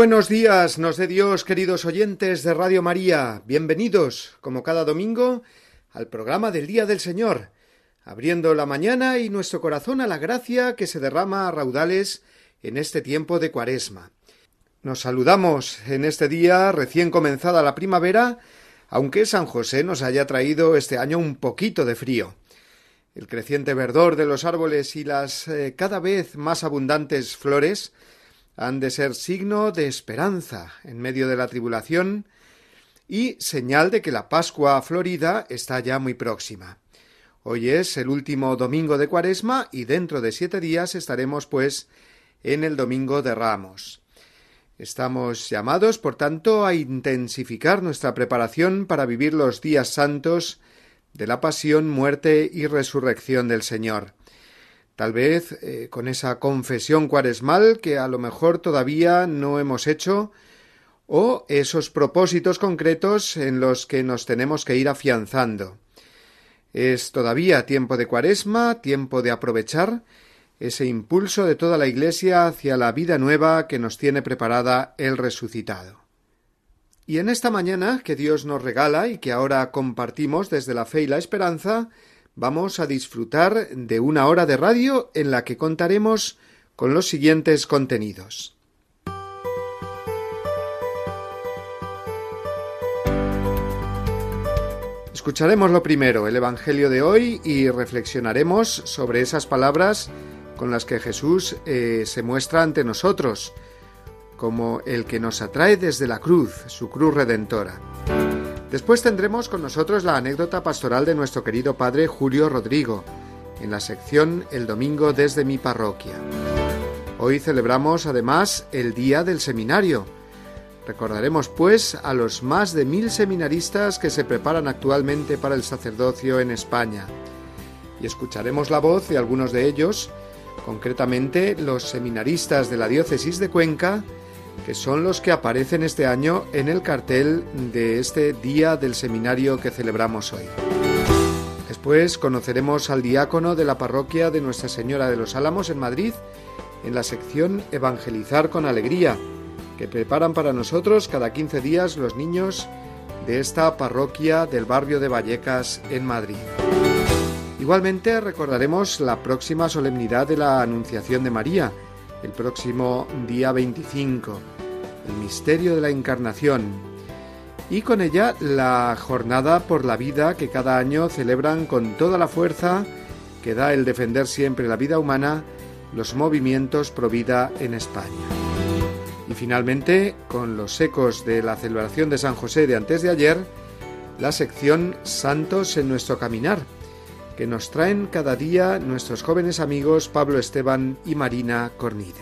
Buenos días, nos dé Dios, queridos oyentes de Radio María. Bienvenidos, como cada domingo, al programa del Día del Señor, abriendo la mañana y nuestro corazón a la gracia que se derrama a raudales en este tiempo de Cuaresma. Nos saludamos en este día recién comenzada la primavera, aunque San José nos haya traído este año un poquito de frío. El creciente verdor de los árboles y las eh, cada vez más abundantes flores han de ser signo de esperanza en medio de la tribulación y señal de que la Pascua florida está ya muy próxima. Hoy es el último domingo de Cuaresma y dentro de siete días estaremos, pues, en el Domingo de Ramos. Estamos llamados, por tanto, a intensificar nuestra preparación para vivir los días santos de la pasión, muerte y resurrección del Señor tal vez eh, con esa confesión cuaresmal que a lo mejor todavía no hemos hecho, o esos propósitos concretos en los que nos tenemos que ir afianzando. Es todavía tiempo de cuaresma, tiempo de aprovechar ese impulso de toda la Iglesia hacia la vida nueva que nos tiene preparada el resucitado. Y en esta mañana que Dios nos regala y que ahora compartimos desde la fe y la esperanza, vamos a disfrutar de una hora de radio en la que contaremos con los siguientes contenidos. Escucharemos lo primero, el Evangelio de hoy, y reflexionaremos sobre esas palabras con las que Jesús eh, se muestra ante nosotros, como el que nos atrae desde la cruz, su cruz redentora. Después tendremos con nosotros la anécdota pastoral de nuestro querido padre Julio Rodrigo, en la sección El Domingo desde mi parroquia. Hoy celebramos además el Día del Seminario. Recordaremos pues a los más de mil seminaristas que se preparan actualmente para el sacerdocio en España. Y escucharemos la voz de algunos de ellos, concretamente los seminaristas de la diócesis de Cuenca, que son los que aparecen este año en el cartel de este día del seminario que celebramos hoy. Después conoceremos al diácono de la parroquia de Nuestra Señora de los Álamos en Madrid en la sección Evangelizar con Alegría, que preparan para nosotros cada 15 días los niños de esta parroquia del barrio de Vallecas en Madrid. Igualmente recordaremos la próxima solemnidad de la Anunciación de María, el próximo día 25, el misterio de la Encarnación, y con ella la jornada por la vida que cada año celebran con toda la fuerza que da el defender siempre la vida humana los movimientos pro vida en España. Y finalmente, con los ecos de la celebración de San José de antes de ayer, la sección Santos en nuestro caminar, que nos traen cada día nuestros jóvenes amigos Pablo Esteban y Marina Cornide.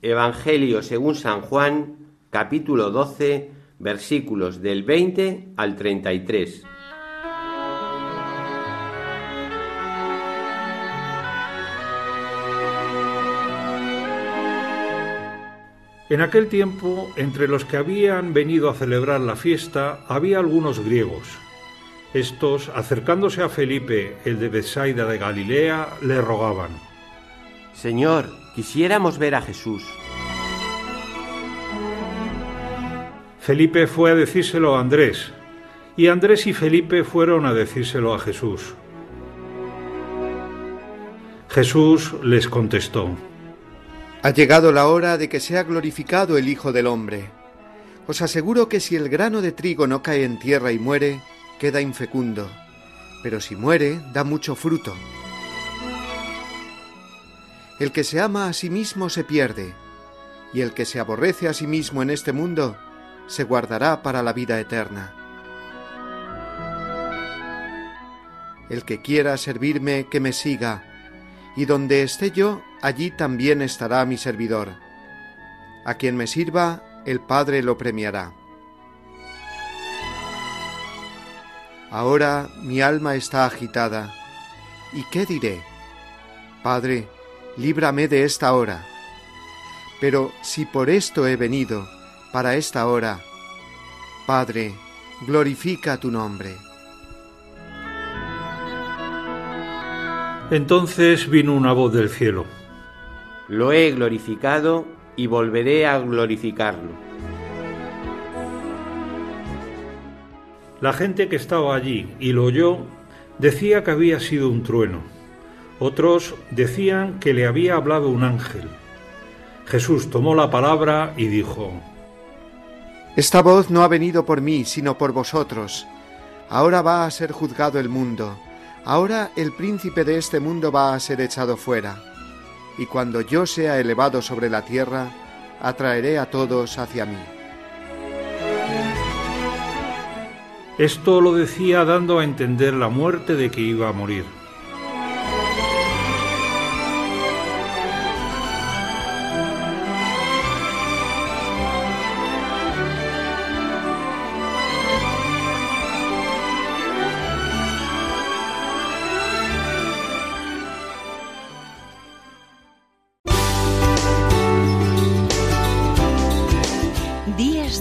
Evangelio según San Juan, capítulo 12, versículos del 20 al 33. En aquel tiempo, entre los que habían venido a celebrar la fiesta, había algunos griegos. Estos, acercándose a Felipe, el de Bethsaida de Galilea, le rogaban: Señor, quisiéramos ver a Jesús. Felipe fue a decírselo a Andrés, y Andrés y Felipe fueron a decírselo a Jesús. Jesús les contestó: ha llegado la hora de que sea glorificado el Hijo del Hombre. Os aseguro que si el grano de trigo no cae en tierra y muere, queda infecundo, pero si muere, da mucho fruto. El que se ama a sí mismo se pierde, y el que se aborrece a sí mismo en este mundo se guardará para la vida eterna. El que quiera servirme, que me siga, y donde esté yo, allí también estará mi servidor. A quien me sirva, el Padre lo premiará. Ahora mi alma está agitada. ¿Y qué diré? Padre, líbrame de esta hora. Pero si por esto he venido, para esta hora, Padre, glorifica tu nombre. Entonces vino una voz del cielo. Lo he glorificado y volveré a glorificarlo. La gente que estaba allí y lo oyó decía que había sido un trueno. Otros decían que le había hablado un ángel. Jesús tomó la palabra y dijo, Esta voz no ha venido por mí, sino por vosotros. Ahora va a ser juzgado el mundo. Ahora el príncipe de este mundo va a ser echado fuera. Y cuando yo sea elevado sobre la tierra, atraeré a todos hacia mí. Esto lo decía dando a entender la muerte de que iba a morir.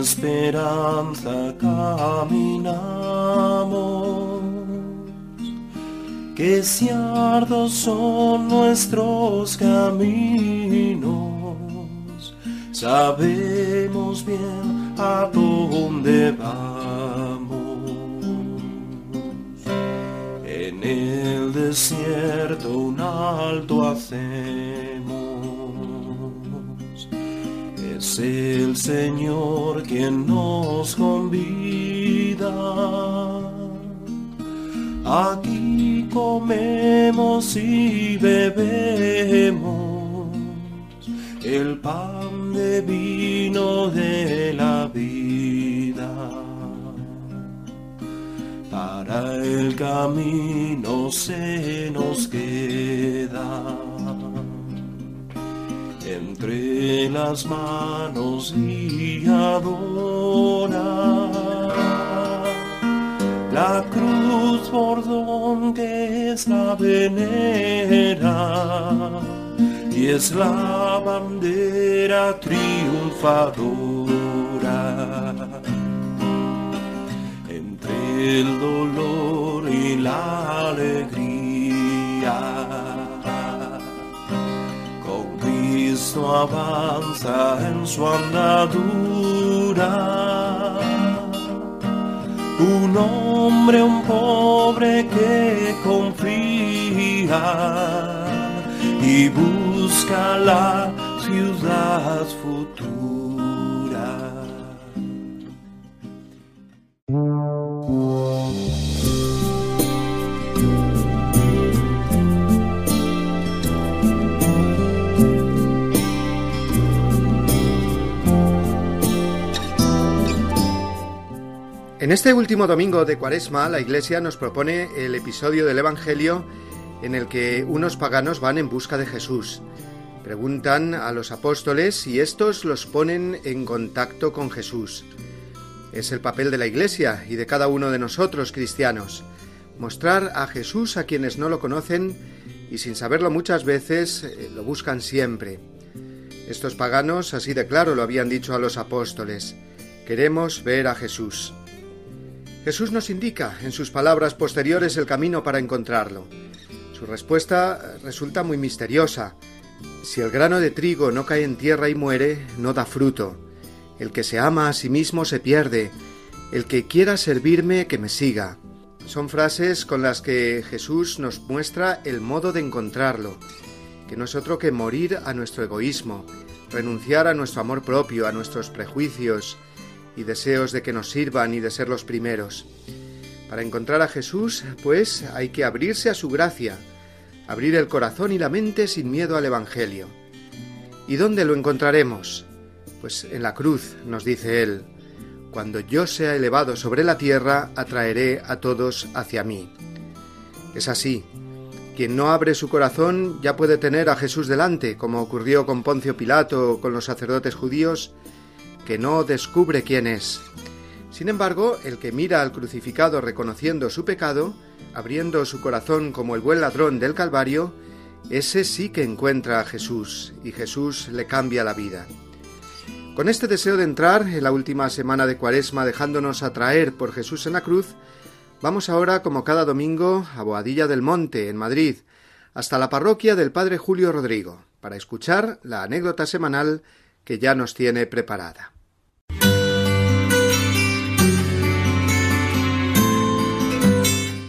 esperanza caminamos, que ciardos son nuestros caminos, sabemos bien a dónde vamos. En el desierto un alto hacemos. Es el Señor quien nos convida. Aquí comemos y bebemos el pan de vino de la vida para el camino se nos queda entre las manos guiadora la cruz por don que es la venera y es la bandera triunfadora entre el dolor y la alegría. Cristo avanza en su andadura. Un hombre, un pobre que confía y busca la ciudad futura. En este último domingo de Cuaresma, la Iglesia nos propone el episodio del Evangelio en el que unos paganos van en busca de Jesús. Preguntan a los apóstoles y estos los ponen en contacto con Jesús. Es el papel de la Iglesia y de cada uno de nosotros cristianos, mostrar a Jesús a quienes no lo conocen y sin saberlo muchas veces eh, lo buscan siempre. Estos paganos así de claro lo habían dicho a los apóstoles. Queremos ver a Jesús. Jesús nos indica en sus palabras posteriores el camino para encontrarlo. Su respuesta resulta muy misteriosa. Si el grano de trigo no cae en tierra y muere, no da fruto. El que se ama a sí mismo se pierde. El que quiera servirme, que me siga. Son frases con las que Jesús nos muestra el modo de encontrarlo, que no es otro que morir a nuestro egoísmo, renunciar a nuestro amor propio, a nuestros prejuicios y deseos de que nos sirvan y de ser los primeros. Para encontrar a Jesús, pues, hay que abrirse a su gracia, abrir el corazón y la mente sin miedo al Evangelio. ¿Y dónde lo encontraremos? Pues en la cruz, nos dice él. Cuando yo sea elevado sobre la tierra, atraeré a todos hacia mí. Es así. Quien no abre su corazón ya puede tener a Jesús delante, como ocurrió con Poncio Pilato o con los sacerdotes judíos, que no descubre quién es. Sin embargo, el que mira al crucificado reconociendo su pecado, abriendo su corazón como el buen ladrón del Calvario, ese sí que encuentra a Jesús y Jesús le cambia la vida. Con este deseo de entrar en la última semana de Cuaresma dejándonos atraer por Jesús en la cruz, vamos ahora, como cada domingo, a Boadilla del Monte, en Madrid, hasta la parroquia del Padre Julio Rodrigo, para escuchar la anécdota semanal que ya nos tiene preparada.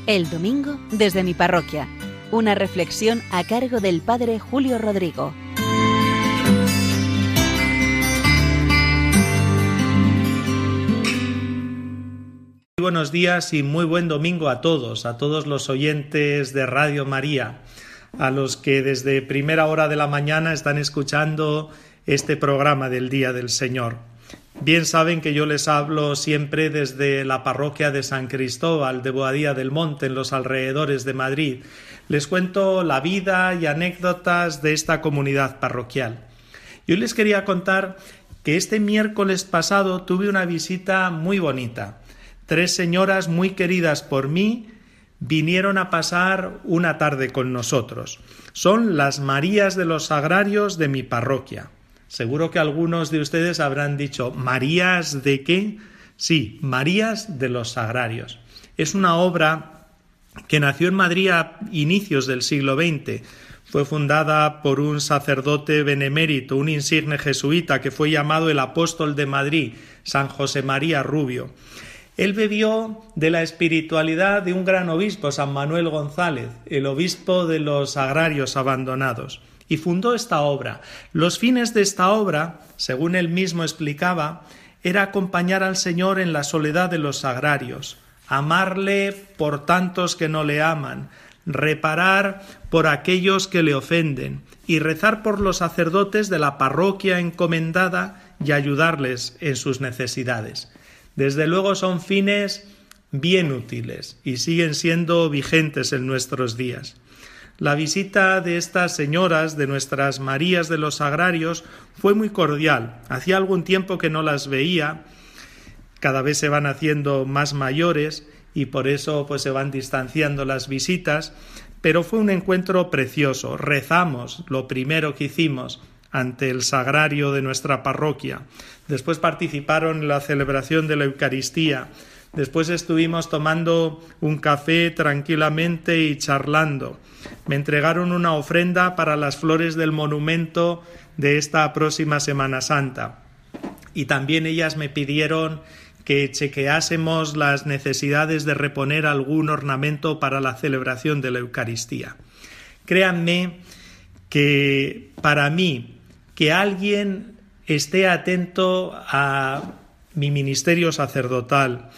El domingo desde mi parroquia. Una reflexión a cargo del Padre Julio Rodrigo. buenos días y muy buen domingo a todos, a todos los oyentes de Radio María, a los que desde primera hora de la mañana están escuchando este programa del Día del Señor. Bien saben que yo les hablo siempre desde la parroquia de San Cristóbal de Boadía del Monte, en los alrededores de Madrid. Les cuento la vida y anécdotas de esta comunidad parroquial. Yo les quería contar que este miércoles pasado tuve una visita muy bonita tres señoras muy queridas por mí vinieron a pasar una tarde con nosotros. Son las Marías de los Sagrarios de mi parroquia. Seguro que algunos de ustedes habrán dicho Marías de qué? Sí, Marías de los Sagrarios. Es una obra que nació en Madrid a inicios del siglo XX. Fue fundada por un sacerdote benemérito, un insigne jesuita que fue llamado el apóstol de Madrid, San José María Rubio. Él bebió de la espiritualidad de un gran obispo, San Manuel González, el obispo de los agrarios abandonados, y fundó esta obra. Los fines de esta obra, según él mismo explicaba, era acompañar al Señor en la soledad de los agrarios, amarle por tantos que no le aman, reparar por aquellos que le ofenden, y rezar por los sacerdotes de la parroquia encomendada y ayudarles en sus necesidades. Desde luego son fines bien útiles y siguen siendo vigentes en nuestros días. La visita de estas señoras, de nuestras Marías de los Agrarios, fue muy cordial. Hacía algún tiempo que no las veía, cada vez se van haciendo más mayores y por eso pues se van distanciando las visitas, pero fue un encuentro precioso. Rezamos lo primero que hicimos ante el sagrario de nuestra parroquia. Después participaron en la celebración de la Eucaristía. Después estuvimos tomando un café tranquilamente y charlando. Me entregaron una ofrenda para las flores del monumento de esta próxima Semana Santa. Y también ellas me pidieron que chequeásemos las necesidades de reponer algún ornamento para la celebración de la Eucaristía. Créanme que para mí que alguien esté atento a mi ministerio sacerdotal,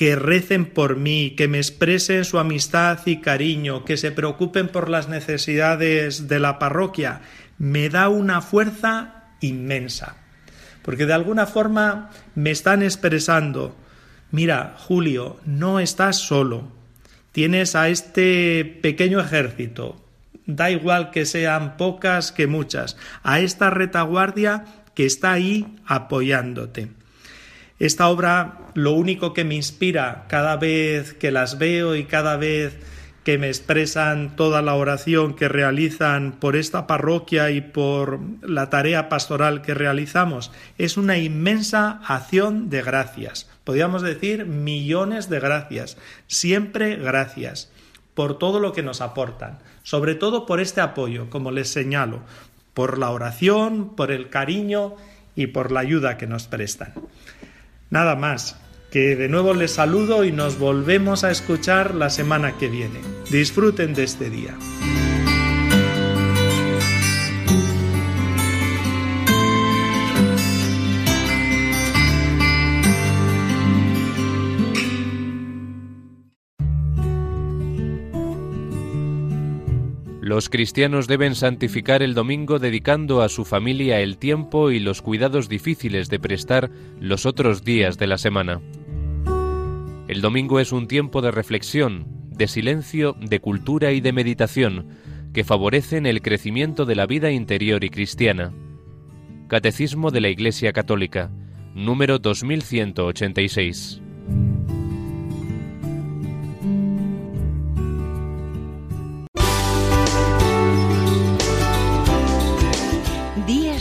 que recen por mí, que me expresen su amistad y cariño, que se preocupen por las necesidades de la parroquia, me da una fuerza inmensa. Porque de alguna forma me están expresando, mira, Julio, no estás solo, tienes a este pequeño ejército, da igual que sean pocas que muchas, a esta retaguardia que está ahí apoyándote. Esta obra lo único que me inspira cada vez que las veo y cada vez que me expresan toda la oración que realizan por esta parroquia y por la tarea pastoral que realizamos es una inmensa acción de gracias. Podríamos decir millones de gracias. Siempre gracias por todo lo que nos aportan, sobre todo por este apoyo, como les señalo, por la oración, por el cariño y por la ayuda que nos prestan. Nada más, que de nuevo les saludo y nos volvemos a escuchar la semana que viene. Disfruten de este día. Los cristianos deben santificar el domingo dedicando a su familia el tiempo y los cuidados difíciles de prestar los otros días de la semana. El domingo es un tiempo de reflexión, de silencio, de cultura y de meditación, que favorecen el crecimiento de la vida interior y cristiana. Catecismo de la Iglesia Católica, número 2186.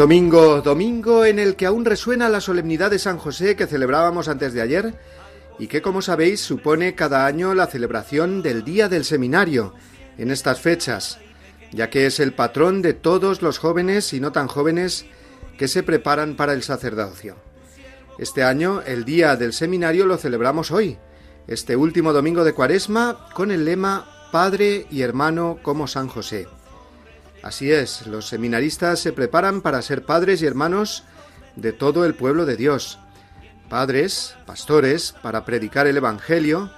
Domingo, domingo en el que aún resuena la solemnidad de San José que celebrábamos antes de ayer y que, como sabéis, supone cada año la celebración del Día del Seminario en estas fechas, ya que es el patrón de todos los jóvenes y no tan jóvenes que se preparan para el sacerdocio. Este año el Día del Seminario lo celebramos hoy, este último domingo de Cuaresma, con el lema Padre y hermano como San José. Así es, los seminaristas se preparan para ser padres y hermanos de todo el pueblo de Dios. Padres, pastores, para predicar el Evangelio,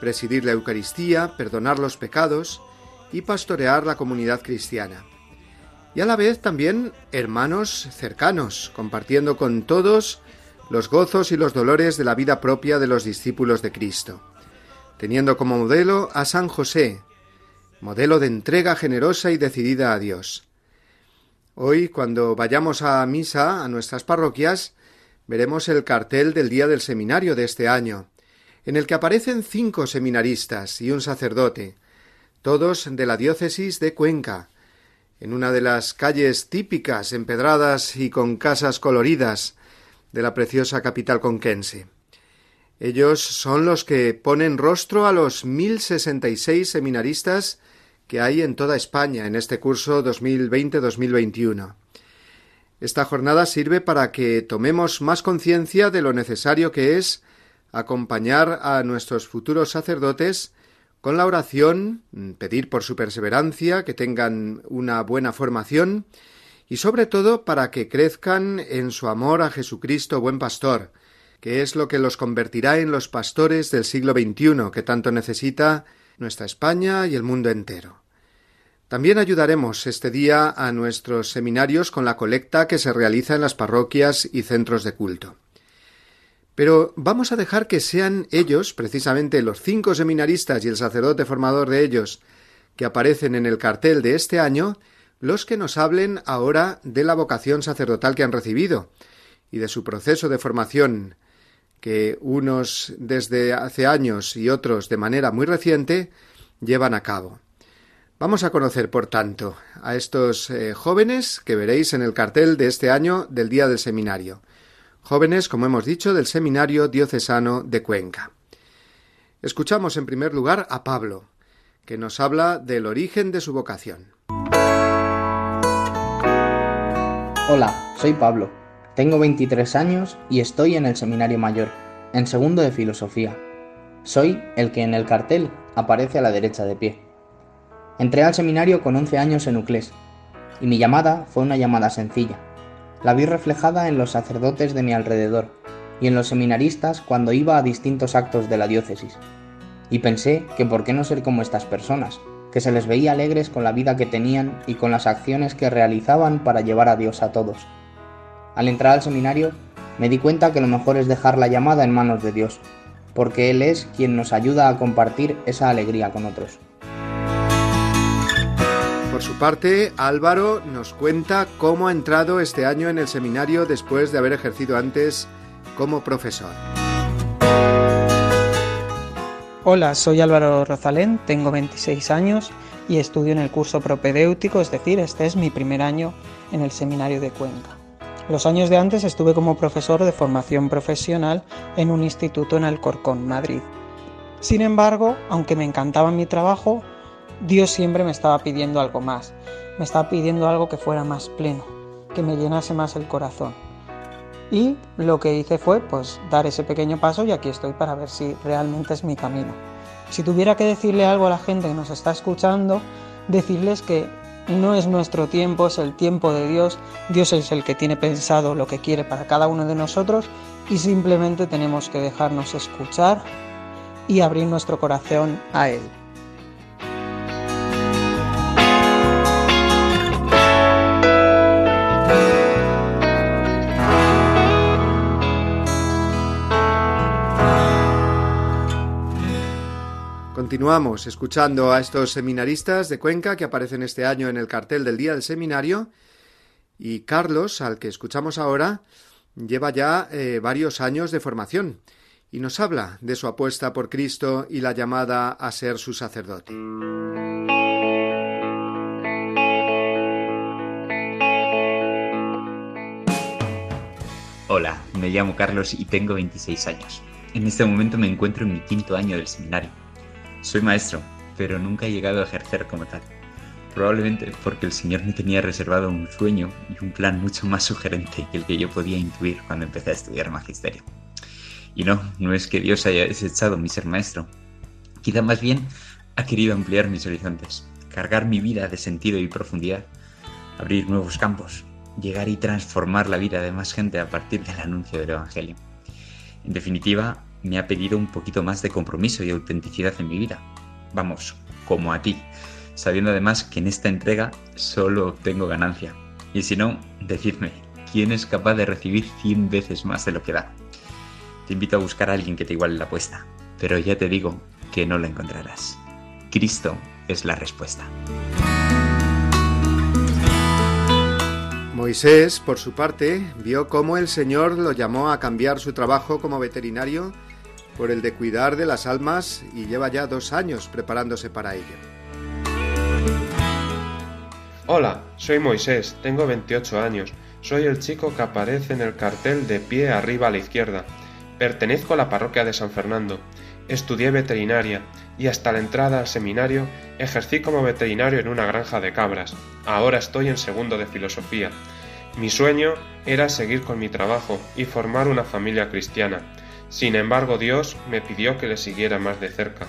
presidir la Eucaristía, perdonar los pecados y pastorear la comunidad cristiana. Y a la vez también hermanos cercanos, compartiendo con todos los gozos y los dolores de la vida propia de los discípulos de Cristo, teniendo como modelo a San José, modelo de entrega generosa y decidida a Dios. Hoy, cuando vayamos a misa a nuestras parroquias, veremos el cartel del día del seminario de este año, en el que aparecen cinco seminaristas y un sacerdote, todos de la diócesis de Cuenca, en una de las calles típicas, empedradas y con casas coloridas de la preciosa capital conquense. Ellos son los que ponen rostro a los mil sesenta y seis seminaristas que hay en toda España en este curso 2020-2021. Esta jornada sirve para que tomemos más conciencia de lo necesario que es acompañar a nuestros futuros sacerdotes con la oración, pedir por su perseverancia, que tengan una buena formación y sobre todo para que crezcan en su amor a Jesucristo buen pastor, que es lo que los convertirá en los pastores del siglo XXI que tanto necesita nuestra España y el mundo entero. También ayudaremos este día a nuestros seminarios con la colecta que se realiza en las parroquias y centros de culto. Pero vamos a dejar que sean ellos, precisamente los cinco seminaristas y el sacerdote formador de ellos, que aparecen en el cartel de este año, los que nos hablen ahora de la vocación sacerdotal que han recibido y de su proceso de formación, que unos desde hace años y otros de manera muy reciente llevan a cabo. Vamos a conocer, por tanto, a estos eh, jóvenes que veréis en el cartel de este año del Día del Seminario. Jóvenes, como hemos dicho, del Seminario Diocesano de Cuenca. Escuchamos en primer lugar a Pablo, que nos habla del origen de su vocación. Hola, soy Pablo. Tengo 23 años y estoy en el Seminario Mayor, en segundo de Filosofía. Soy el que en el cartel aparece a la derecha de pie. Entré al seminario con 11 años en Uclés, y mi llamada fue una llamada sencilla. La vi reflejada en los sacerdotes de mi alrededor y en los seminaristas cuando iba a distintos actos de la diócesis. Y pensé que por qué no ser como estas personas, que se les veía alegres con la vida que tenían y con las acciones que realizaban para llevar a Dios a todos. Al entrar al seminario, me di cuenta que lo mejor es dejar la llamada en manos de Dios, porque Él es quien nos ayuda a compartir esa alegría con otros. Su parte, Álvaro nos cuenta cómo ha entrado este año en el seminario después de haber ejercido antes como profesor. Hola, soy Álvaro Rozalén, tengo 26 años y estudio en el curso propedéutico, es decir, este es mi primer año en el seminario de Cuenca. Los años de antes estuve como profesor de formación profesional en un instituto en Alcorcón, Madrid. Sin embargo, aunque me encantaba mi trabajo, Dios siempre me estaba pidiendo algo más, me estaba pidiendo algo que fuera más pleno, que me llenase más el corazón. Y lo que hice fue pues dar ese pequeño paso y aquí estoy para ver si realmente es mi camino. Si tuviera que decirle algo a la gente que nos está escuchando, decirles que no es nuestro tiempo, es el tiempo de Dios. Dios es el que tiene pensado lo que quiere para cada uno de nosotros y simplemente tenemos que dejarnos escuchar y abrir nuestro corazón a Él. Continuamos escuchando a estos seminaristas de Cuenca que aparecen este año en el cartel del Día del Seminario y Carlos, al que escuchamos ahora, lleva ya eh, varios años de formación y nos habla de su apuesta por Cristo y la llamada a ser su sacerdote. Hola, me llamo Carlos y tengo 26 años. En este momento me encuentro en mi quinto año del seminario. Soy maestro, pero nunca he llegado a ejercer como tal. Probablemente porque el Señor me tenía reservado un sueño y un plan mucho más sugerente que el que yo podía intuir cuando empecé a estudiar magisterio. Y no, no es que Dios haya desechado mi ser maestro. Quizá más bien ha querido ampliar mis horizontes, cargar mi vida de sentido y profundidad, abrir nuevos campos, llegar y transformar la vida de más gente a partir del anuncio del Evangelio. En definitiva, me ha pedido un poquito más de compromiso y autenticidad en mi vida. Vamos, como a ti, sabiendo además que en esta entrega solo obtengo ganancia. Y si no, decidme, ¿quién es capaz de recibir 100 veces más de lo que da? Te invito a buscar a alguien que te iguale la apuesta, pero ya te digo que no la encontrarás. Cristo es la respuesta. Moisés, por su parte, vio cómo el Señor lo llamó a cambiar su trabajo como veterinario por el de cuidar de las almas y lleva ya dos años preparándose para ello. Hola, soy Moisés, tengo 28 años, soy el chico que aparece en el cartel de pie arriba a la izquierda. Pertenezco a la parroquia de San Fernando. Estudié veterinaria y hasta la entrada al seminario ejercí como veterinario en una granja de cabras. Ahora estoy en segundo de filosofía. Mi sueño era seguir con mi trabajo y formar una familia cristiana. Sin embargo, Dios me pidió que le siguiera más de cerca.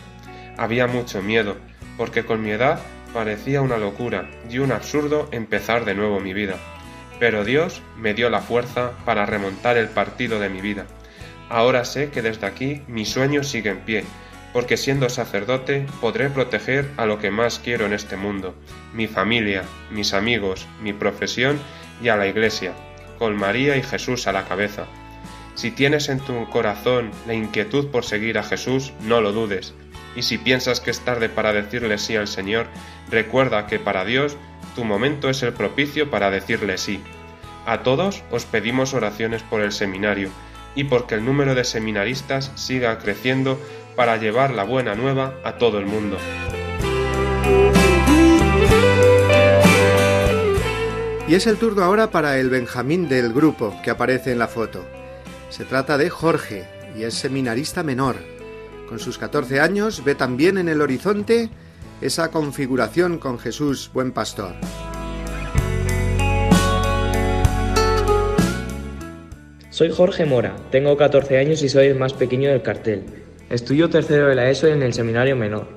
Había mucho miedo, porque con mi edad parecía una locura y un absurdo empezar de nuevo mi vida. Pero Dios me dio la fuerza para remontar el partido de mi vida. Ahora sé que desde aquí mi sueño sigue en pie, porque siendo sacerdote podré proteger a lo que más quiero en este mundo, mi familia, mis amigos, mi profesión y a la Iglesia, con María y Jesús a la cabeza. Si tienes en tu corazón la inquietud por seguir a Jesús, no lo dudes. Y si piensas que es tarde para decirle sí al Señor, recuerda que para Dios tu momento es el propicio para decirle sí. A todos os pedimos oraciones por el seminario y porque el número de seminaristas siga creciendo para llevar la buena nueva a todo el mundo. Y es el turno ahora para el Benjamín del grupo que aparece en la foto. Se trata de Jorge y es seminarista menor. Con sus 14 años ve también en el horizonte esa configuración con Jesús, buen pastor. Soy Jorge Mora, tengo 14 años y soy el más pequeño del cartel. Estudio tercero de la ESO en el seminario menor.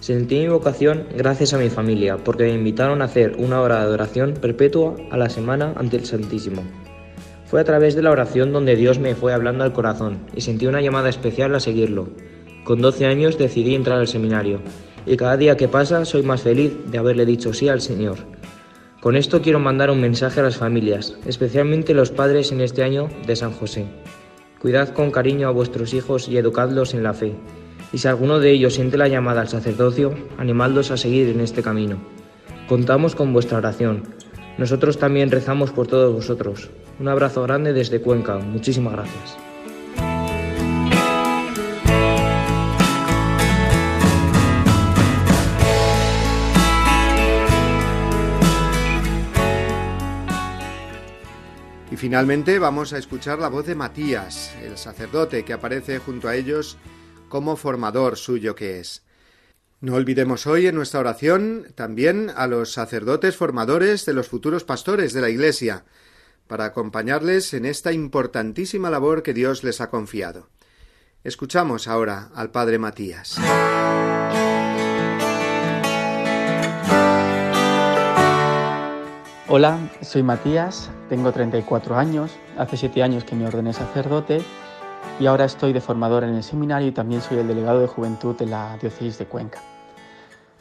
Sentí mi vocación gracias a mi familia, porque me invitaron a hacer una hora de adoración perpetua a la semana ante el Santísimo. Fue a través de la oración donde Dios me fue hablando al corazón y sentí una llamada especial a seguirlo. Con 12 años decidí entrar al seminario y cada día que pasa soy más feliz de haberle dicho sí al Señor. Con esto quiero mandar un mensaje a las familias, especialmente los padres en este año de San José. Cuidad con cariño a vuestros hijos y educadlos en la fe. Y si alguno de ellos siente la llamada al sacerdocio, animadlos a seguir en este camino. Contamos con vuestra oración. Nosotros también rezamos por todos vosotros. Un abrazo grande desde Cuenca. Muchísimas gracias. Y finalmente vamos a escuchar la voz de Matías, el sacerdote que aparece junto a ellos como formador suyo que es. No olvidemos hoy en nuestra oración también a los sacerdotes formadores de los futuros pastores de la Iglesia, para acompañarles en esta importantísima labor que Dios les ha confiado. Escuchamos ahora al Padre Matías. Hola, soy Matías, tengo 34 años, hace 7 años que me ordené sacerdote y ahora estoy de formador en el seminario y también soy el delegado de juventud de la diócesis de Cuenca.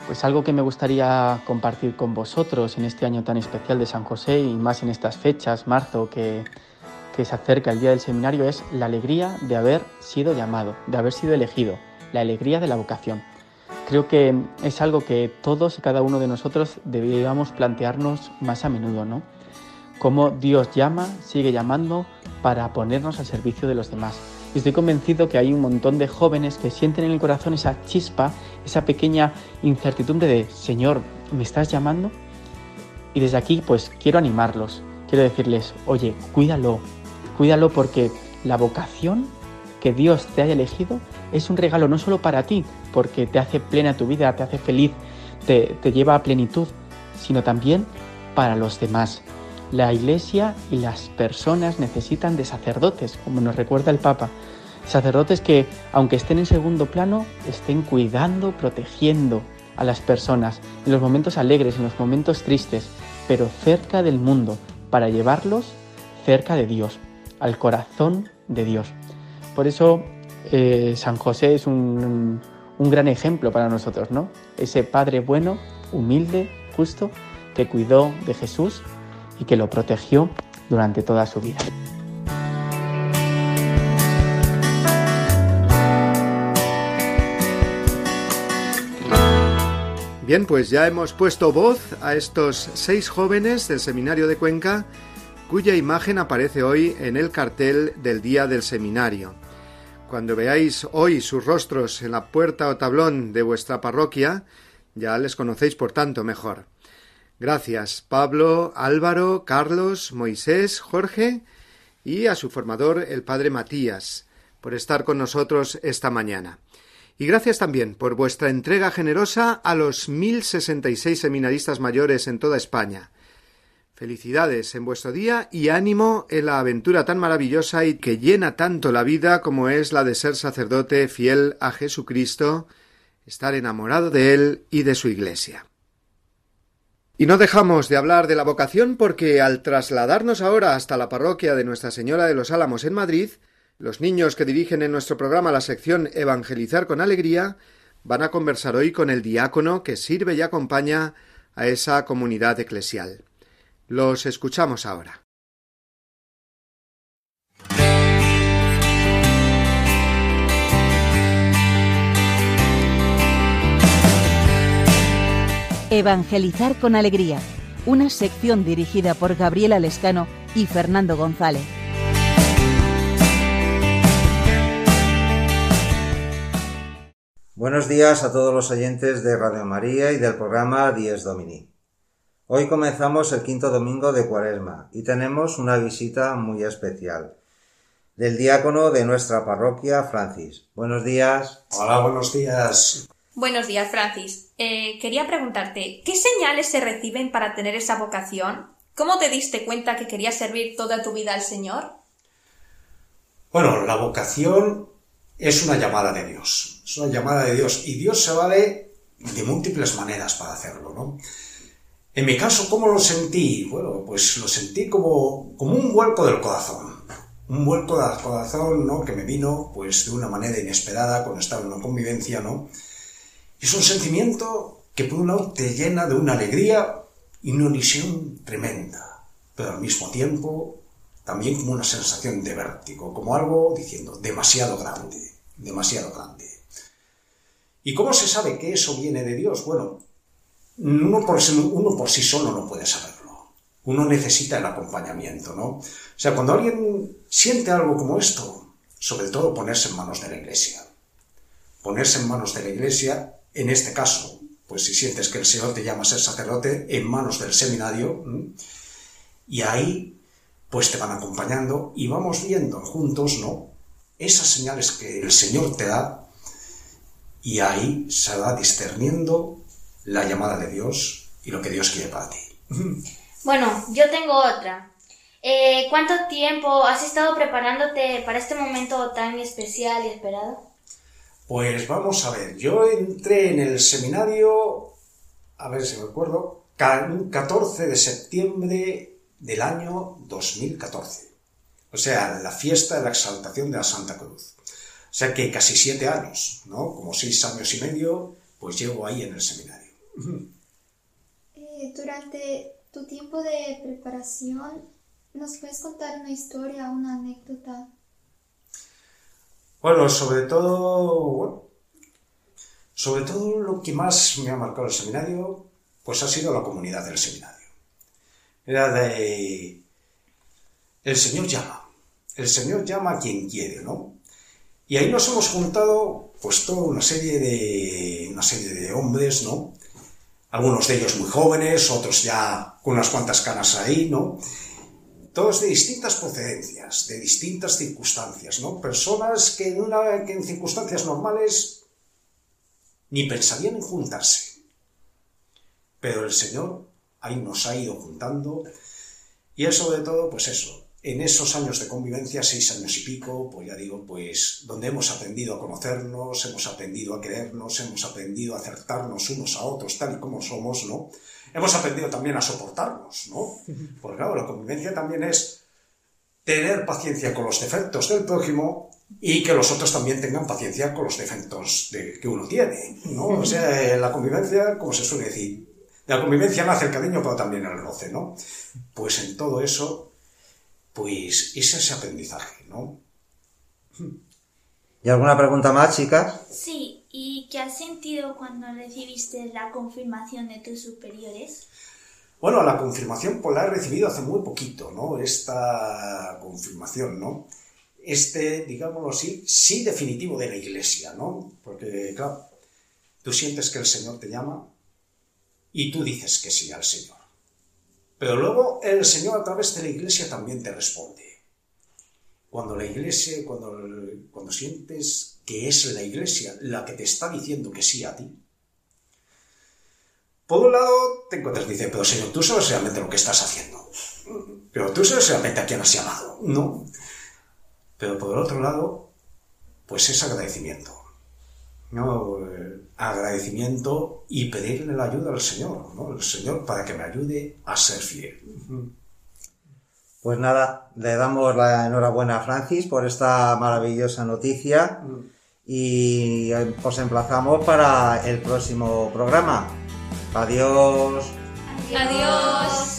Pues algo que me gustaría compartir con vosotros en este año tan especial de San José y más en estas fechas, marzo, que, se acerca el día del seminario, es la alegría de haber sido llamado, de haber sido elegido, la alegría de la vocación. Creo que es algo que todos y cada uno de nosotros deberíamos plantearnos más a menudo, ¿no? Cómo Dios llama, sigue llamando para ponernos al servicio de los demás. Estoy convencido que hay un montón de jóvenes que sienten en el corazón esa chispa, esa pequeña incertidumbre de, Señor, ¿me estás llamando? Y desde aquí, pues quiero animarlos, quiero decirles, oye, cuídalo, cuídalo porque la vocación que Dios te haya elegido es un regalo no solo para ti, porque te hace plena tu vida, te hace feliz, te, te lleva a plenitud, sino también para los demás. La Iglesia y las personas necesitan de sacerdotes, como nos recuerda el Papa. Sacerdotes que, aunque estén en segundo plano, estén cuidando, protegiendo a las personas en los momentos alegres, en los momentos tristes, pero cerca del mundo, para llevarlos cerca de Dios, al corazón de Dios. Por eso eh, San José es un, un gran ejemplo para nosotros, ¿no? Ese padre bueno, humilde, justo, que cuidó de Jesús y que lo protegió durante toda su vida. Bien, pues ya hemos puesto voz a estos seis jóvenes del Seminario de Cuenca, cuya imagen aparece hoy en el cartel del día del seminario. Cuando veáis hoy sus rostros en la puerta o tablón de vuestra parroquia, ya les conocéis por tanto mejor. Gracias, Pablo, Álvaro, Carlos, Moisés, Jorge y a su formador, el padre Matías, por estar con nosotros esta mañana. Y gracias también por vuestra entrega generosa a los mil sesenta y seis seminaristas mayores en toda España. Felicidades en vuestro día y ánimo en la aventura tan maravillosa y que llena tanto la vida como es la de ser sacerdote fiel a Jesucristo, estar enamorado de Él y de su Iglesia. Y no dejamos de hablar de la vocación porque al trasladarnos ahora hasta la parroquia de Nuestra Señora de los Álamos en Madrid, los niños que dirigen en nuestro programa la sección Evangelizar con Alegría van a conversar hoy con el diácono que sirve y acompaña a esa comunidad eclesial. Los escuchamos ahora. Evangelizar con Alegría, una sección dirigida por Gabriela Lescano y Fernando González. Buenos días a todos los oyentes de Radio María y del programa Dies Domini. Hoy comenzamos el quinto domingo de Cuaresma y tenemos una visita muy especial. del diácono de nuestra parroquia, Francis. Buenos días. Hola, buenos días. Buenos días, Francis. Eh, quería preguntarte, ¿qué señales se reciben para tener esa vocación? ¿Cómo te diste cuenta que querías servir toda tu vida al Señor? Bueno, la vocación es una llamada de Dios. Es una llamada de Dios. Y Dios se vale de múltiples maneras para hacerlo, ¿no? En mi caso, ¿cómo lo sentí? Bueno, pues lo sentí como, como un vuelco del corazón. Un vuelco del corazón, ¿no? Que me vino, pues, de una manera inesperada cuando estaba en una convivencia, ¿no? Es un sentimiento que por un lado te llena de una alegría y una ilusión tremenda, pero al mismo tiempo también como una sensación de vértigo, como algo diciendo demasiado grande, demasiado grande. ¿Y cómo se sabe que eso viene de Dios? Bueno, uno por, uno por sí solo no puede saberlo. Uno necesita el acompañamiento, ¿no? O sea, cuando alguien siente algo como esto, sobre todo ponerse en manos de la iglesia. Ponerse en manos de la iglesia, en este caso, pues si sientes que el Señor te llama a ser sacerdote, en manos del seminario, y ahí pues te van acompañando y vamos viendo juntos, ¿no? Esas señales que el Señor te da y ahí se va discerniendo la llamada de Dios y lo que Dios quiere para ti. Bueno, yo tengo otra. Eh, ¿Cuánto tiempo has estado preparándote para este momento tan especial y esperado? Pues vamos a ver, yo entré en el seminario, a ver si me acuerdo, 14 de septiembre del año 2014. O sea, la fiesta de la exaltación de la Santa Cruz. O sea que casi siete años, ¿no? Como seis años y medio, pues llevo ahí en el seminario. Eh, durante tu tiempo de preparación, ¿nos puedes contar una historia, una anécdota? Bueno, sobre todo, sobre todo lo que más me ha marcado el seminario, pues ha sido la comunidad del seminario. Era de... El Señor llama. El Señor llama a quien quiere, ¿no? Y ahí nos hemos juntado, pues, toda una serie de, una serie de hombres, ¿no? Algunos de ellos muy jóvenes, otros ya con unas cuantas canas ahí, ¿no? Todos de distintas procedencias, de distintas circunstancias, ¿no? Personas que en, circunstancias normales ni pensarían en juntarse. Pero el Señor ahí nos ha ido juntando. Y es sobre todo, pues eso, en esos años de convivencia, seis años y pico, pues ya digo, pues donde hemos aprendido a conocernos, hemos aprendido a querernos, hemos aprendido a acertarnos unos a otros tal y como somos, ¿no? Hemos aprendido también a soportarnos, ¿no? Porque claro, la convivencia también es tener paciencia con los defectos del prójimo y que los otros también tengan paciencia con los defectos de, que uno tiene, ¿no? O sea, la convivencia, como se suele decir, de la convivencia nace el cariño, pero también el roce, ¿no? Pues en todo eso, pues es ese aprendizaje, ¿no? ¿Y alguna pregunta más, chicas? Sí, ¿y qué has sentido cuando recibiste la confirmación de tus superiores? Bueno, la confirmación pues la he recibido hace muy poquito, ¿no? Esta confirmación, ¿no? Este, digámoslo así, sí definitivo de la iglesia, ¿no? Porque, claro, tú sientes que el Señor te llama, y tú dices que sí al Señor. Pero luego el Señor a través de la iglesia también te responde. Cuando la iglesia, cuando, cuando sientes que es la iglesia la que te está diciendo que sí a ti, por un lado te encuentras y dices, pero Señor, tú sabes realmente lo que estás haciendo. Pero tú sabes realmente a quién has llamado. No. Pero por el otro lado, pues es agradecimiento. ¿no? agradecimiento y pedirle la ayuda al Señor, ¿no? El Señor para que me ayude a ser fiel. Pues nada, le damos la enhorabuena a Francis por esta maravillosa noticia y os emplazamos para el próximo programa. Adiós. Adiós.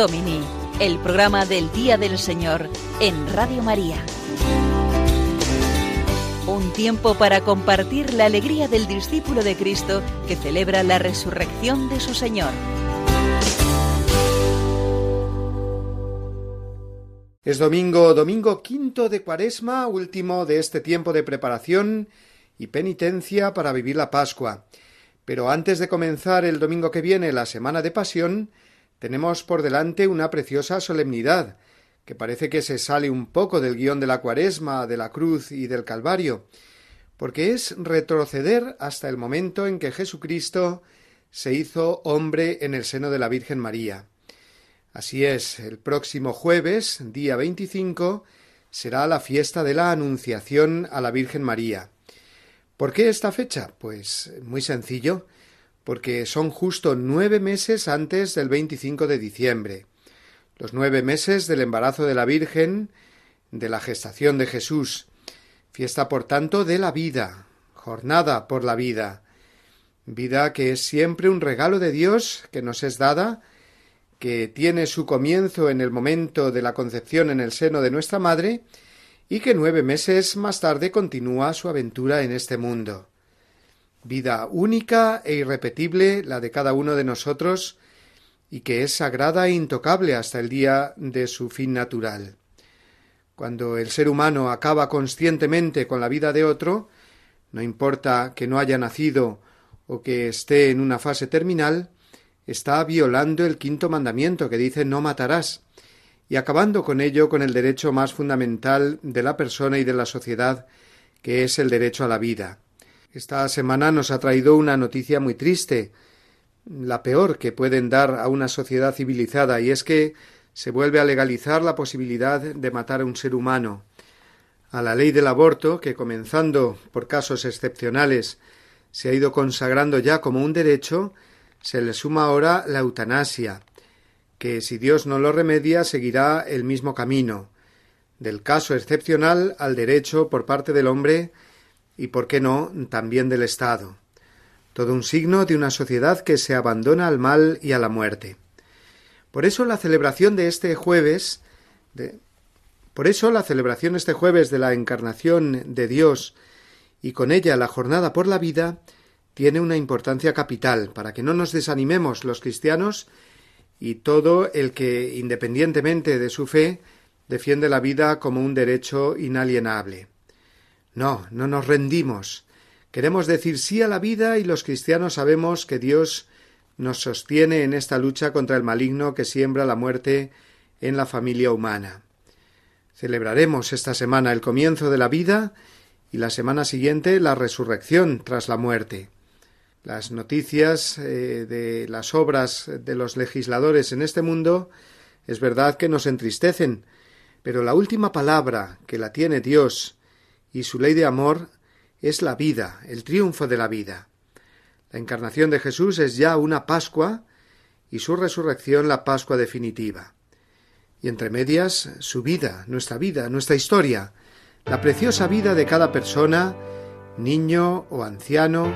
Domini, el programa del Día del Señor en Radio María. Un tiempo para compartir la alegría del discípulo de Cristo que celebra la resurrección de su Señor. Es domingo, domingo quinto de Cuaresma, último de este tiempo de preparación y penitencia para vivir la Pascua. Pero antes de comenzar el domingo que viene la semana de Pasión, tenemos por delante una preciosa solemnidad, que parece que se sale un poco del guion de la Cuaresma, de la cruz y del Calvario, porque es retroceder hasta el momento en que Jesucristo se hizo hombre en el seno de la Virgen María. Así es, el próximo jueves, día 25, será la fiesta de la Anunciación a la Virgen María. ¿Por qué esta fecha? Pues muy sencillo, porque son justo nueve meses antes del 25 de diciembre, los nueve meses del embarazo de la Virgen, de la gestación de Jesús, fiesta por tanto de la vida, jornada por la vida, vida que es siempre un regalo de Dios que nos es dada, que tiene su comienzo en el momento de la concepción en el seno de nuestra madre, y que nueve meses más tarde continúa su aventura en este mundo. Vida única e irrepetible la de cada uno de nosotros, y que es sagrada e intocable hasta el día de su fin natural. Cuando el ser humano acaba conscientemente con la vida de otro, no importa que no haya nacido o que esté en una fase terminal, está violando el quinto mandamiento que dice no matarás, y acabando con ello con el derecho más fundamental de la persona y de la sociedad, que es el derecho a la vida. Esta semana nos ha traído una noticia muy triste, la peor que pueden dar a una sociedad civilizada, y es que se vuelve a legalizar la posibilidad de matar a un ser humano. A la ley del aborto, que comenzando por casos excepcionales se ha ido consagrando ya como un derecho, se le suma ahora la eutanasia, que si Dios no lo remedia seguirá el mismo camino, del caso excepcional al derecho por parte del hombre y, por qué no, también del Estado. Todo un signo de una sociedad que se abandona al mal y a la muerte. Por eso la celebración de este jueves de, por eso la celebración este jueves de la encarnación de Dios y con ella la jornada por la vida tiene una importancia capital para que no nos desanimemos los cristianos y todo el que, independientemente de su fe, defiende la vida como un derecho inalienable. No, no nos rendimos. Queremos decir sí a la vida y los cristianos sabemos que Dios nos sostiene en esta lucha contra el maligno que siembra la muerte en la familia humana. Celebraremos esta semana el comienzo de la vida y la semana siguiente la resurrección tras la muerte. Las noticias eh, de las obras de los legisladores en este mundo es verdad que nos entristecen, pero la última palabra que la tiene Dios y su ley de amor es la vida, el triunfo de la vida. La encarnación de Jesús es ya una Pascua y su resurrección la Pascua definitiva. Y entre medias su vida, nuestra vida, nuestra historia, la preciosa vida de cada persona, niño o anciano,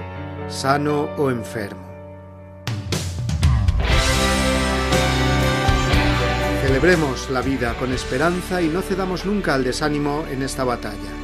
sano o enfermo. Celebremos la vida con esperanza y no cedamos nunca al desánimo en esta batalla.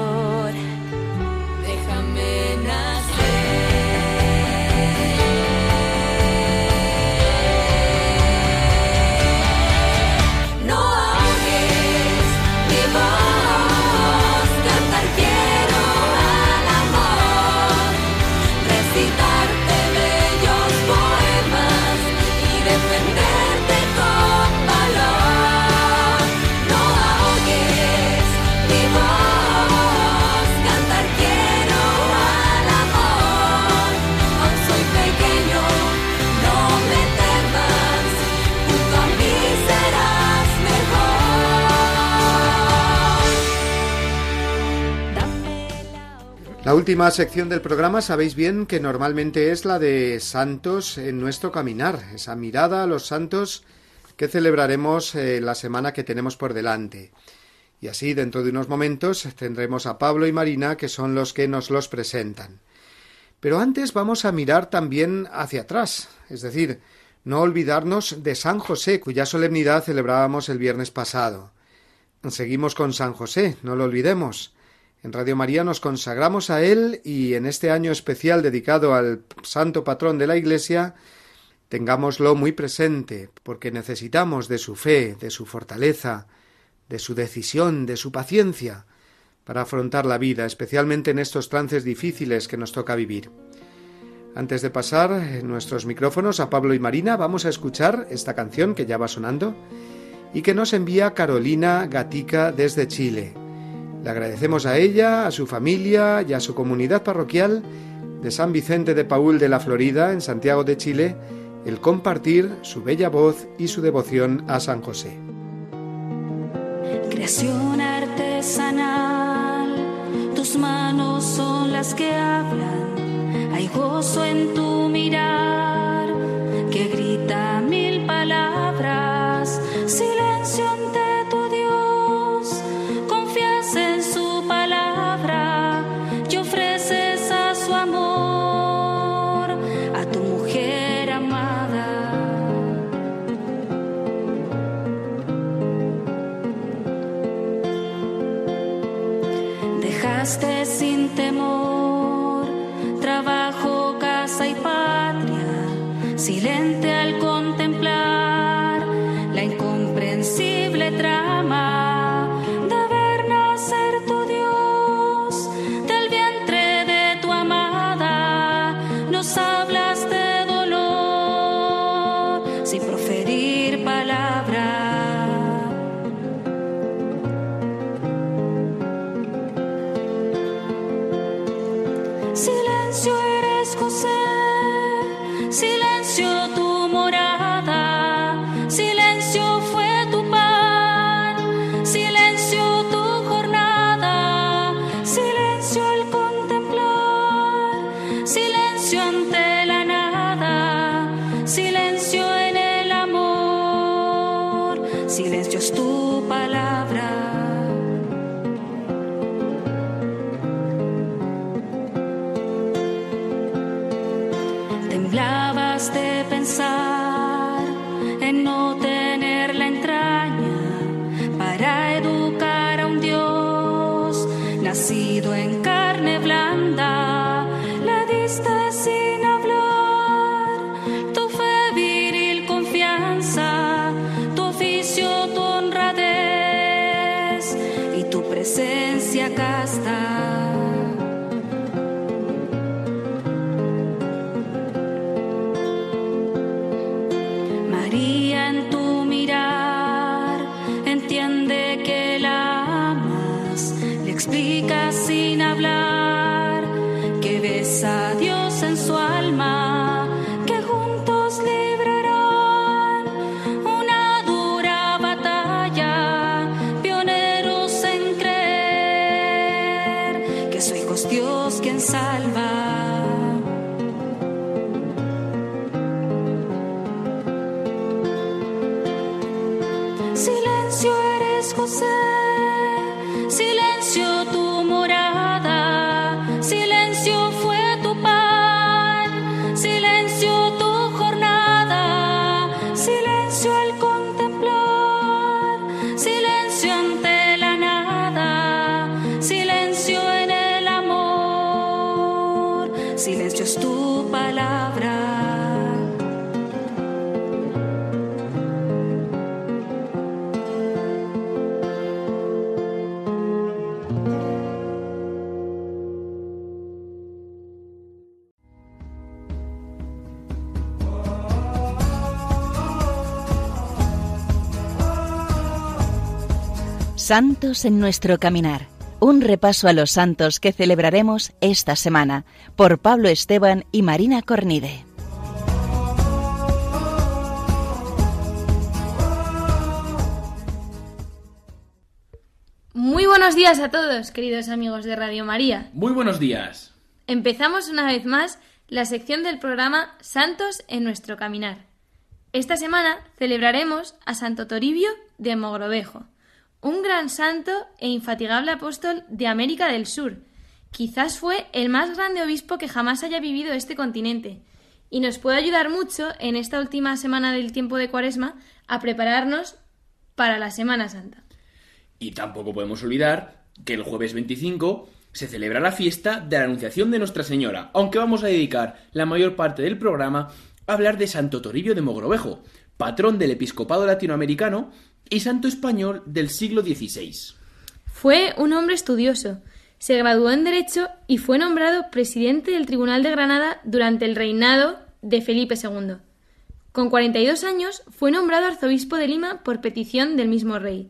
La última sección del programa sabéis bien que normalmente es la de santos en nuestro caminar, esa mirada a los santos que celebraremos eh, la semana que tenemos por delante. Y así dentro de unos momentos tendremos a Pablo y Marina que son los que nos los presentan. Pero antes vamos a mirar también hacia atrás, es decir, no olvidarnos de San José, cuya solemnidad celebrábamos el viernes pasado. Seguimos con San José, no lo olvidemos. En Radio María nos consagramos a él y en este año especial dedicado al santo patrón de la Iglesia, tengámoslo muy presente, porque necesitamos de su fe, de su fortaleza, de su decisión, de su paciencia, para afrontar la vida, especialmente en estos trances difíciles que nos toca vivir. Antes de pasar nuestros micrófonos a Pablo y Marina, vamos a escuchar esta canción que ya va sonando y que nos envía Carolina Gatica desde Chile. Le agradecemos a ella, a su familia y a su comunidad parroquial de San Vicente de Paúl de la Florida, en Santiago de Chile, el compartir su bella voz y su devoción a San José. Creación artesanal, tus manos son las que hablan. Hay gozo en tu mirar que grita sin proferir palabra. Santos en nuestro caminar. Un repaso a los santos que celebraremos esta semana por Pablo Esteban y Marina Cornide. Muy buenos días a todos, queridos amigos de Radio María. Muy buenos días. Empezamos una vez más la sección del programa Santos en nuestro caminar. Esta semana celebraremos a Santo Toribio de Mogrovejo, un gran santo e infatigable apóstol de América del Sur. Quizás fue el más grande obispo que jamás haya vivido este continente y nos puede ayudar mucho en esta última semana del tiempo de Cuaresma a prepararnos para la Semana Santa. Y tampoco podemos olvidar que el jueves 25 se celebra la fiesta de la Anunciación de Nuestra Señora, aunque vamos a dedicar la mayor parte del programa a hablar de Santo Toribio de Mogrovejo, patrón del episcopado latinoamericano y santo español del siglo XVI. Fue un hombre estudioso, se graduó en Derecho y fue nombrado presidente del Tribunal de Granada durante el reinado de Felipe II. Con 42 años fue nombrado arzobispo de Lima por petición del mismo rey.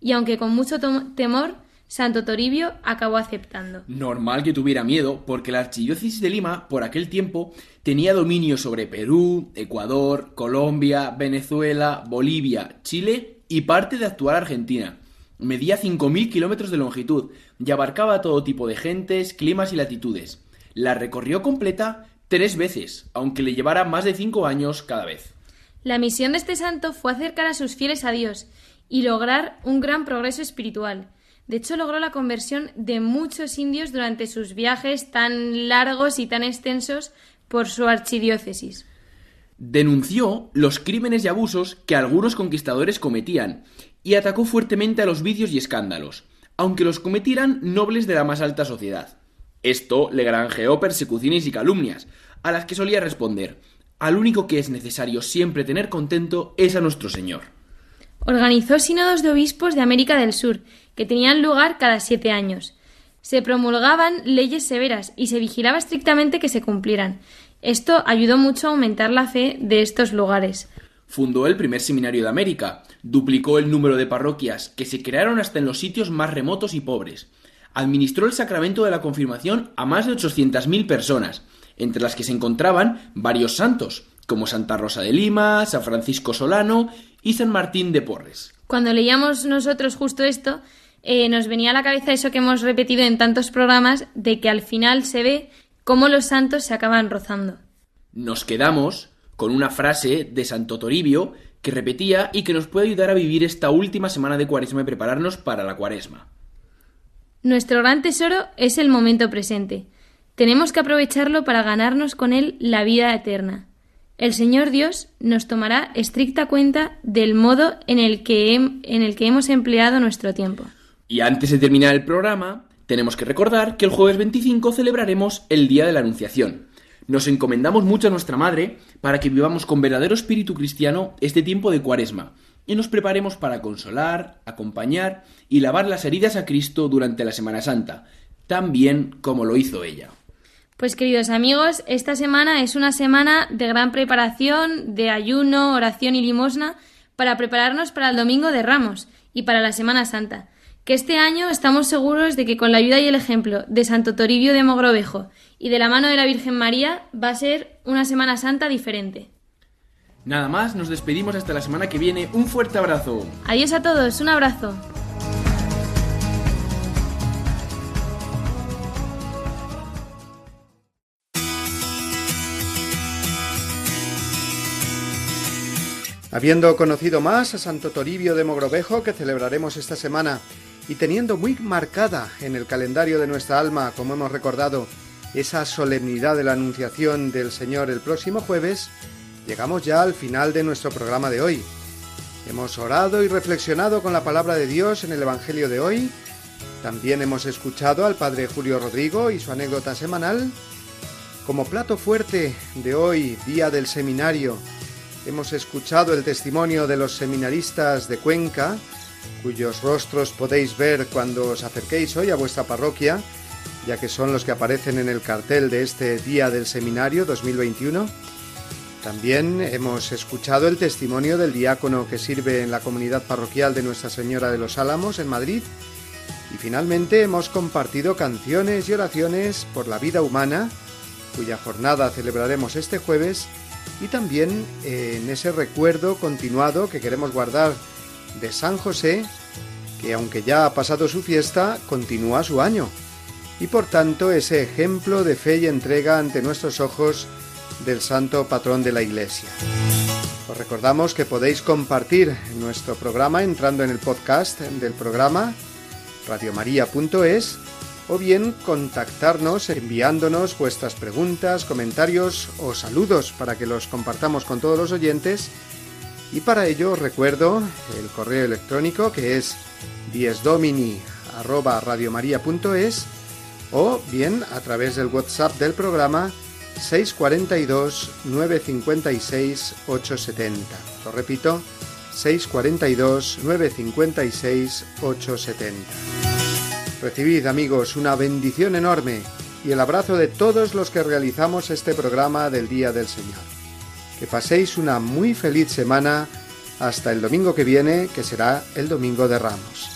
Y aunque con mucho temor, Santo Toribio acabó aceptando. Normal que tuviera miedo, porque la archidiócesis de Lima, por aquel tiempo, tenía dominio sobre Perú, Ecuador, Colombia, Venezuela, Bolivia, Chile y parte de actual Argentina. Medía 5.000 kilómetros de longitud y abarcaba todo tipo de gentes, climas y latitudes. La recorrió completa tres veces, aunque le llevara más de cinco años cada vez. La misión de este santo fue acercar a sus fieles a Dios y lograr un gran progreso espiritual. De hecho, logró la conversión de muchos indios durante sus viajes tan largos y tan extensos por su archidiócesis. Denunció los crímenes y abusos que algunos conquistadores cometían y atacó fuertemente a los vicios y escándalos, aunque los cometieran nobles de la más alta sociedad. Esto le granjeó persecuciones y calumnias, a las que solía responder al único que es necesario siempre tener contento es a nuestro Señor. Organizó sínodos de obispos de América del Sur, que tenían lugar cada siete años. Se promulgaban leyes severas y se vigilaba estrictamente que se cumplieran. Esto ayudó mucho a aumentar la fe de estos lugares. Fundó el primer seminario de América, duplicó el número de parroquias que se crearon hasta en los sitios más remotos y pobres. Administró el sacramento de la confirmación a más de 800.000 personas, entre las que se encontraban varios santos, como Santa Rosa de Lima, San Francisco Solano y San Martín de Porres. Cuando leíamos nosotros justo esto, eh, nos venía a la cabeza eso que hemos repetido en tantos programas, de que al final se ve cómo los santos se acaban rozando. Nos quedamos con una frase de Santo Toribio que repetía y que nos puede ayudar a vivir esta última semana de cuaresma y prepararnos para la cuaresma. Nuestro gran tesoro es el momento presente. Tenemos que aprovecharlo para ganarnos con él la vida eterna. El Señor Dios nos tomará estricta cuenta del modo en el que, en el que hemos empleado nuestro tiempo. Y antes de terminar el programa, tenemos que recordar que el jueves 25 celebraremos el Día de la Anunciación. Nos encomendamos mucho a nuestra Madre para que vivamos con verdadero espíritu cristiano este tiempo de cuaresma y nos preparemos para consolar, acompañar y lavar las heridas a Cristo durante la Semana Santa, tan bien como lo hizo ella. Pues queridos amigos, esta semana es una semana de gran preparación, de ayuno, oración y limosna para prepararnos para el Domingo de Ramos y para la Semana Santa. Que este año estamos seguros de que con la ayuda y el ejemplo de Santo Toribio de Mogrovejo y de la mano de la Virgen María va a ser una Semana Santa diferente. Nada más, nos despedimos hasta la semana que viene. Un fuerte abrazo. Adiós a todos, un abrazo. Habiendo conocido más a Santo Toribio de Mogrovejo, que celebraremos esta semana, y teniendo muy marcada en el calendario de nuestra alma, como hemos recordado, esa solemnidad de la Anunciación del Señor el próximo jueves, llegamos ya al final de nuestro programa de hoy. Hemos orado y reflexionado con la palabra de Dios en el Evangelio de hoy. También hemos escuchado al Padre Julio Rodrigo y su anécdota semanal. Como plato fuerte de hoy, día del seminario, hemos escuchado el testimonio de los seminaristas de Cuenca, cuyos rostros podéis ver cuando os acerquéis hoy a vuestra parroquia, ya que son los que aparecen en el cartel de este Día del Seminario 2021. También hemos escuchado el testimonio del diácono que sirve en la comunidad parroquial de Nuestra Señora de los Álamos en Madrid. Y finalmente hemos compartido canciones y oraciones por la vida humana, cuya jornada celebraremos este jueves y también eh, en ese recuerdo continuado que queremos guardar de San José, que aunque ya ha pasado su fiesta, continúa su año, y por tanto ese ejemplo de fe y entrega ante nuestros ojos del santo patrón de la Iglesia. Os recordamos que podéis compartir nuestro programa entrando en el podcast del programa radiomaria.es o bien contactarnos enviándonos vuestras preguntas, comentarios o saludos para que los compartamos con todos los oyentes. Y para ello recuerdo el correo electrónico que es diesdomini@radiomaria.es o bien a través del WhatsApp del programa 642 956 870. Lo repito, 642 956 870. Recibid amigos una bendición enorme y el abrazo de todos los que realizamos este programa del Día del Señor. Que paséis una muy feliz semana hasta el domingo que viene, que será el Domingo de Ramos.